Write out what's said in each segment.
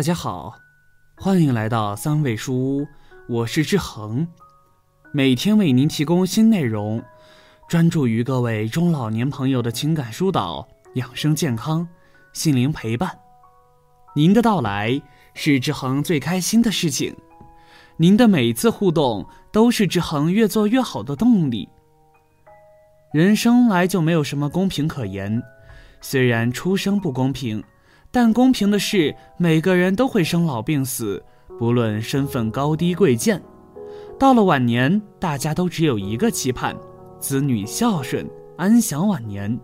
大家好，欢迎来到三味书屋，我是志恒，每天为您提供新内容，专注于各位中老年朋友的情感疏导、养生健康、心灵陪伴。您的到来是志恒最开心的事情，您的每次互动都是志恒越做越好的动力。人生来就没有什么公平可言，虽然出生不公平。但公平的是，每个人都会生老病死，不论身份高低贵贱。到了晚年，大家都只有一个期盼：子女孝顺，安享晚年。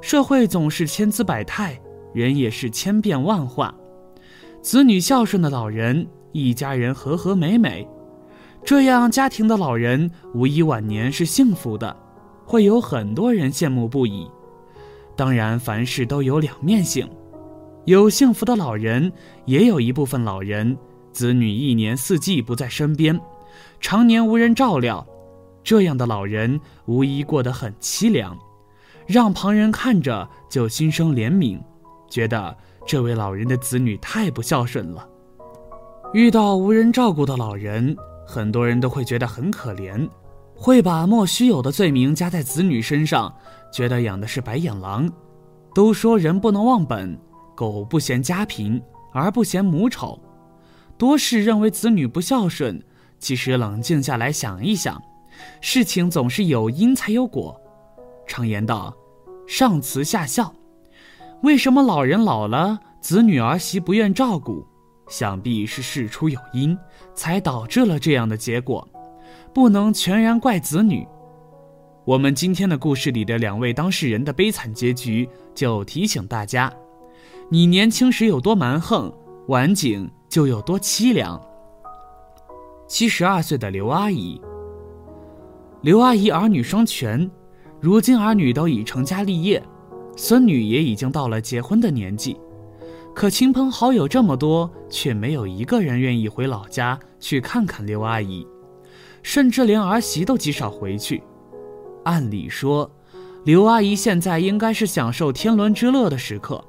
社会总是千姿百态，人也是千变万化。子女孝顺的老人，一家人和和美美，这样家庭的老人无疑晚年是幸福的，会有很多人羡慕不已。当然，凡事都有两面性。有幸福的老人，也有一部分老人，子女一年四季不在身边，常年无人照料，这样的老人无疑过得很凄凉，让旁人看着就心生怜悯，觉得这位老人的子女太不孝顺了。遇到无人照顾的老人，很多人都会觉得很可怜，会把莫须有的罪名加在子女身上，觉得养的是白眼狼。都说人不能忘本。狗不嫌家贫，而不嫌母丑，多是认为子女不孝顺。其实冷静下来想一想，事情总是有因才有果。常言道，上慈下孝。为什么老人老了，子女儿媳不愿照顾？想必是事出有因，才导致了这样的结果，不能全然怪子女。我们今天的故事里的两位当事人的悲惨结局，就提醒大家。你年轻时有多蛮横，晚景就有多凄凉。七十二岁的刘阿姨，刘阿姨儿女双全，如今儿女都已成家立业，孙女也已经到了结婚的年纪，可亲朋好友这么多，却没有一个人愿意回老家去看看刘阿姨，甚至连儿媳都极少回去。按理说，刘阿姨现在应该是享受天伦之乐的时刻。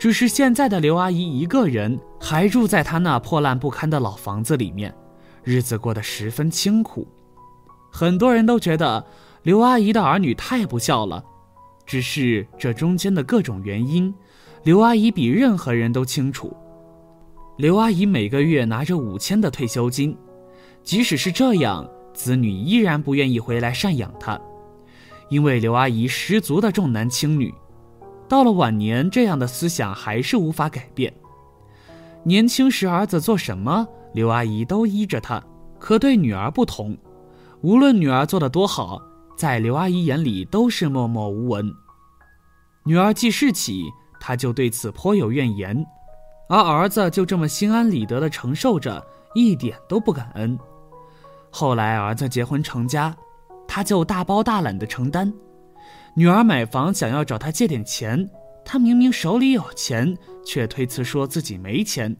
只是现在的刘阿姨一个人，还住在她那破烂不堪的老房子里面，日子过得十分清苦。很多人都觉得刘阿姨的儿女太不孝了，只是这中间的各种原因，刘阿姨比任何人都清楚。刘阿姨每个月拿着五千的退休金，即使是这样，子女依然不愿意回来赡养她，因为刘阿姨十足的重男轻女。到了晚年，这样的思想还是无法改变。年轻时儿子做什么，刘阿姨都依着他；可对女儿不同，无论女儿做的多好，在刘阿姨眼里都是默默无闻。女儿记事起，她就对此颇有怨言，而儿子就这么心安理得地承受着，一点都不感恩。后来儿子结婚成家，他就大包大揽地承担。女儿买房想要找他借点钱，他明明手里有钱，却推辞说自己没钱。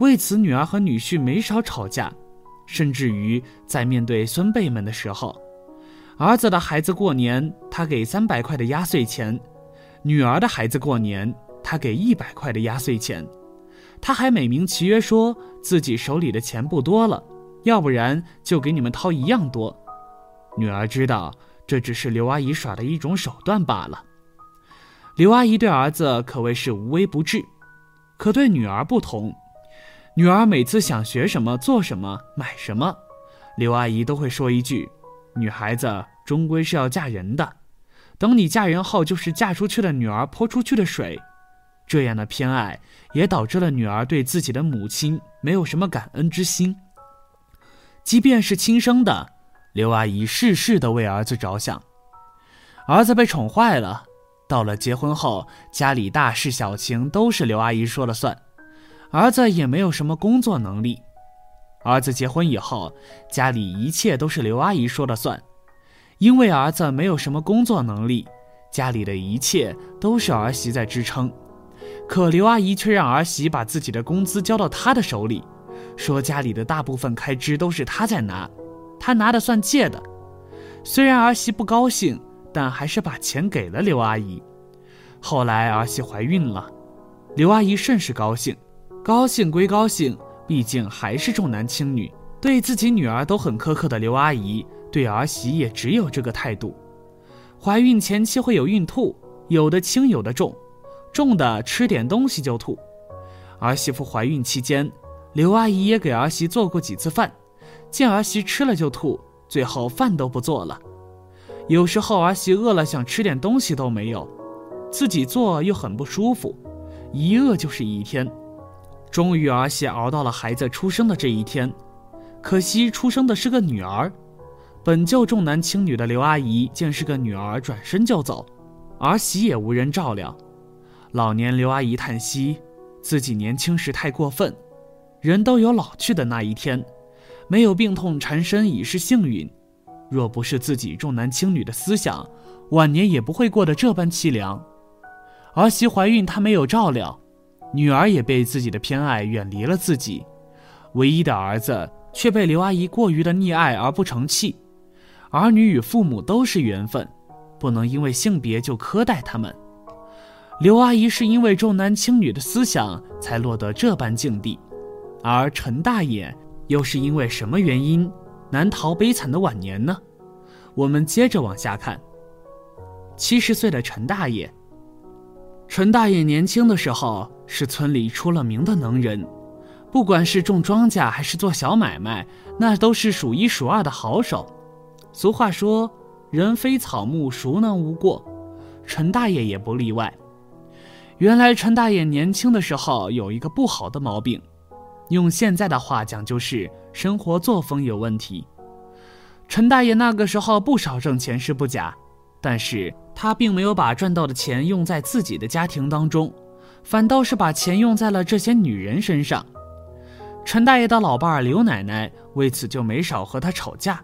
为此，女儿和女婿没少吵架，甚至于在面对孙辈们的时候，儿子的孩子过年，他给三百块的压岁钱；女儿的孩子过年，他给一百块的压岁钱。他还美名其曰说自己手里的钱不多了，要不然就给你们掏一样多。女儿知道。这只是刘阿姨耍的一种手段罢了。刘阿姨对儿子可谓是无微不至，可对女儿不同。女儿每次想学什么、做什么、买什么，刘阿姨都会说一句：“女孩子终归是要嫁人的，等你嫁人后，就是嫁出去的女儿泼出去的水。”这样的偏爱也导致了女儿对自己的母亲没有什么感恩之心，即便是亲生的。刘阿姨事事的为儿子着想，儿子被宠坏了。到了结婚后，家里大事小情都是刘阿姨说了算。儿子也没有什么工作能力。儿子结婚以后，家里一切都是刘阿姨说了算。因为儿子没有什么工作能力，家里的一切都是儿媳在支撑。可刘阿姨却让儿媳把自己的工资交到她的手里，说家里的大部分开支都是她在拿。他拿的算借的，虽然儿媳不高兴，但还是把钱给了刘阿姨。后来儿媳怀孕了，刘阿姨甚是高兴，高兴归高兴，毕竟还是重男轻女，对自己女儿都很苛刻的刘阿姨，对儿媳也只有这个态度。怀孕前期会有孕吐，有的轻有的重，重的吃点东西就吐。儿媳妇怀孕期间，刘阿姨也给儿媳做过几次饭，见儿媳吃了就吐，最后饭都不做了。有时候儿媳饿了想吃点东西都没有，自己做又很不舒服，一饿就是一天。终于儿媳熬到了孩子出生的这一天，可惜出生的是个女儿。本就重男轻女的刘阿姨见是个女儿，转身就走，儿媳也无人照料。老年刘阿姨叹息，自己年轻时太过分，人都有老去的那一天，没有病痛缠身已是幸运。若不是自己重男轻女的思想，晚年也不会过得这般凄凉。儿媳怀孕，她没有照料，女儿也被自己的偏爱远离了自己，唯一的儿子却被刘阿姨过于的溺爱而不成器。儿女与父母都是缘分，不能因为性别就苛待他们。刘阿姨是因为重男轻女的思想才落得这般境地，而陈大爷又是因为什么原因难逃悲惨的晚年呢？我们接着往下看。七十岁的陈大爷，陈大爷年轻的时候是村里出了名的能人，不管是种庄稼还是做小买卖，那都是数一数二的好手。俗话说：“人非草木，孰能无过？”陈大爷也不例外。原来陈大爷年轻的时候有一个不好的毛病，用现在的话讲就是生活作风有问题。陈大爷那个时候不少挣钱是不假，但是他并没有把赚到的钱用在自己的家庭当中，反倒是把钱用在了这些女人身上。陈大爷的老伴儿刘奶奶为此就没少和他吵架。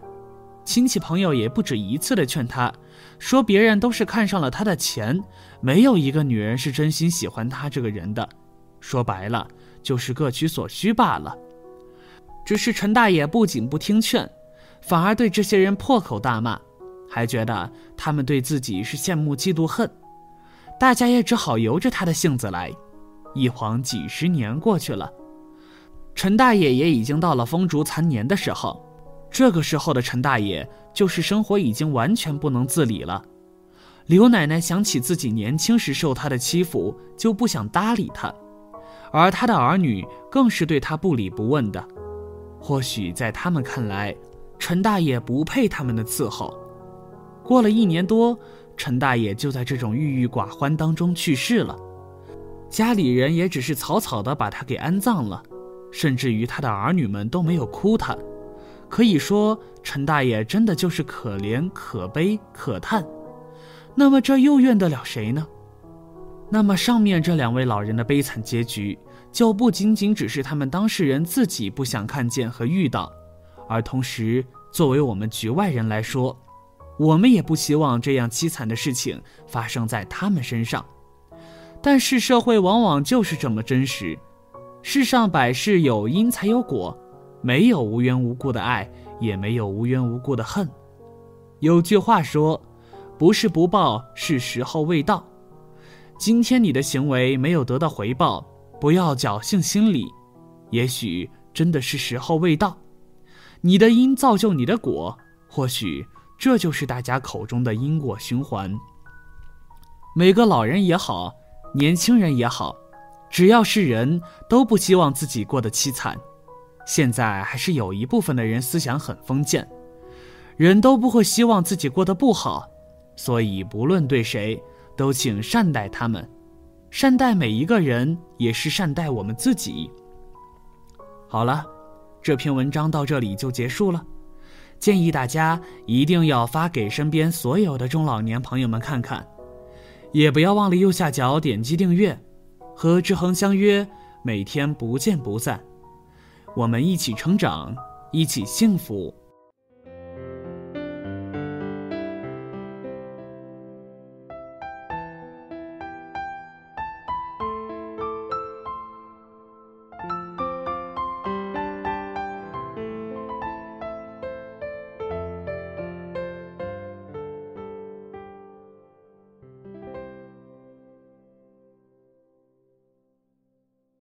亲戚朋友也不止一次的劝他，说别人都是看上了他的钱，没有一个女人是真心喜欢他这个人的。说白了，就是各取所需罢了。只是陈大爷不仅不听劝，反而对这些人破口大骂，还觉得他们对自己是羡慕嫉妒恨。大家也只好由着他的性子来。一晃几十年过去了，陈大爷也已经到了风烛残年的时候。这个时候的陈大爷，就是生活已经完全不能自理了。刘奶奶想起自己年轻时受他的欺负，就不想搭理他，而他的儿女更是对他不理不问的。或许在他们看来，陈大爷不配他们的伺候。过了一年多，陈大爷就在这种郁郁寡欢当中去世了。家里人也只是草草的把他给安葬了，甚至于他的儿女们都没有哭他。可以说，陈大爷真的就是可怜、可悲、可叹。那么，这又怨得了谁呢？那么，上面这两位老人的悲惨结局，就不仅仅只是他们当事人自己不想看见和遇到，而同时，作为我们局外人来说，我们也不希望这样凄惨的事情发生在他们身上。但是，社会往往就是这么真实，世上百事有因才有果。没有无缘无故的爱，也没有无缘无故的恨。有句话说：“不是不报，是时候未到。”今天你的行为没有得到回报，不要侥幸心理，也许真的是时候未到。你的因造就你的果，或许这就是大家口中的因果循环。每个老人也好，年轻人也好，只要是人都不希望自己过得凄惨。现在还是有一部分的人思想很封建，人都不会希望自己过得不好，所以不论对谁，都请善待他们，善待每一个人也是善待我们自己。好了，这篇文章到这里就结束了，建议大家一定要发给身边所有的中老年朋友们看看，也不要忘了右下角点击订阅，和志恒相约，每天不见不散。我们一起成长，一起幸福。